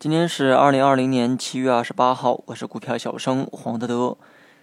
今天是二零二零年七月二十八号，我是股票小生黄德德。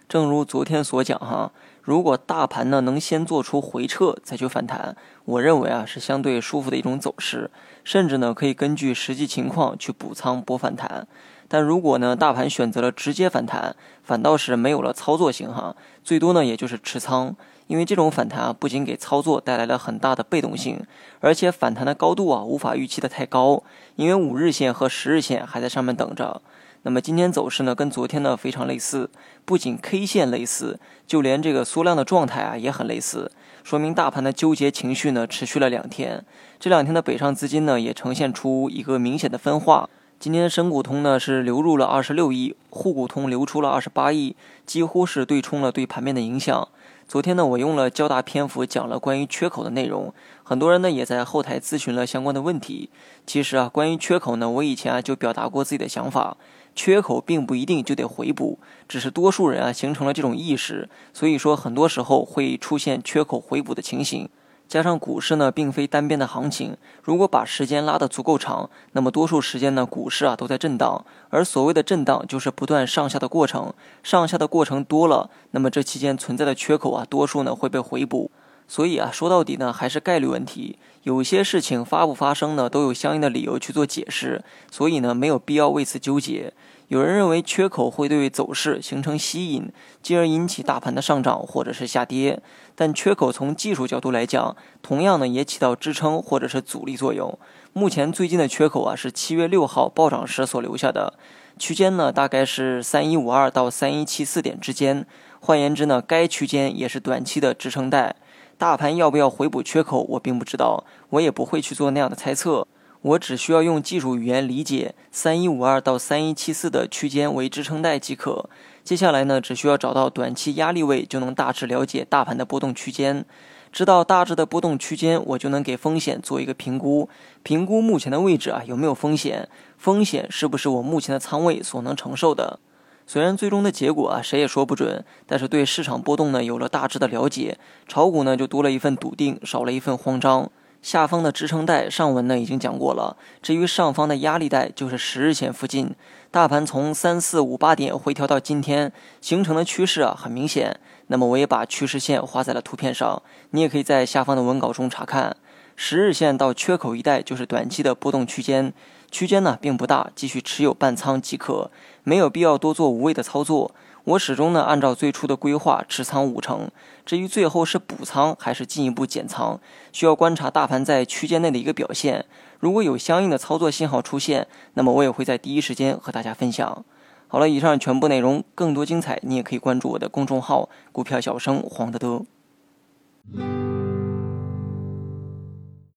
正如昨天所讲哈，如果大盘呢能先做出回撤再去反弹，我认为啊是相对舒服的一种走势，甚至呢可以根据实际情况去补仓博反弹。但如果呢大盘选择了直接反弹，反倒是没有了操作性哈，最多呢也就是持仓。因为这种反弹啊，不仅给操作带来了很大的被动性，而且反弹的高度啊无法预期的太高，因为五日线和十日线还在上面等着。那么今天走势呢，跟昨天呢非常类似，不仅 K 线类似，就连这个缩量的状态啊也很类似，说明大盘的纠结情绪呢持续了两天。这两天的北上资金呢也呈现出一个明显的分化。今天深股通呢是流入了二十六亿，沪股通流出了二十八亿，几乎是对冲了对盘面的影响。昨天呢，我用了较大篇幅讲了关于缺口的内容，很多人呢也在后台咨询了相关的问题。其实啊，关于缺口呢，我以前啊就表达过自己的想法，缺口并不一定就得回补，只是多数人啊形成了这种意识，所以说很多时候会出现缺口回补的情形。加上股市呢，并非单边的行情。如果把时间拉得足够长，那么多数时间呢，股市啊都在震荡。而所谓的震荡，就是不断上下的过程。上下的过程多了，那么这期间存在的缺口啊，多数呢会被回补。所以啊，说到底呢，还是概率问题。有些事情发不发生呢，都有相应的理由去做解释。所以呢，没有必要为此纠结。有人认为缺口会对走势形成吸引，进而引起大盘的上涨或者是下跌。但缺口从技术角度来讲，同样呢也起到支撑或者是阻力作用。目前最近的缺口啊是七月六号暴涨时所留下的区间呢，大概是三一五二到三一七四点之间。换言之呢，该区间也是短期的支撑带。大盘要不要回补缺口，我并不知道，我也不会去做那样的猜测。我只需要用技术语言理解三一五二到三一七四的区间为支撑带即可。接下来呢，只需要找到短期压力位，就能大致了解大盘的波动区间。知道大致的波动区间，我就能给风险做一个评估。评估目前的位置啊，有没有风险？风险是不是我目前的仓位所能承受的？虽然最终的结果啊，谁也说不准，但是对市场波动呢，有了大致的了解，炒股呢就多了一份笃定，少了一份慌张。下方的支撑带上文呢已经讲过了，至于上方的压力带就是十日线附近。大盘从三四五八点回调到今天形成的趋势啊很明显，那么我也把趋势线画在了图片上，你也可以在下方的文稿中查看。十日线到缺口一带就是短期的波动区间，区间呢并不大，继续持有半仓即可，没有必要多做无谓的操作。我始终呢按照最初的规划持仓五成，至于最后是补仓还是进一步减仓，需要观察大盘在区间内的一个表现。如果有相应的操作信号出现，那么我也会在第一时间和大家分享。好了，以上全部内容，更多精彩你也可以关注我的公众号“股票小生黄德德”。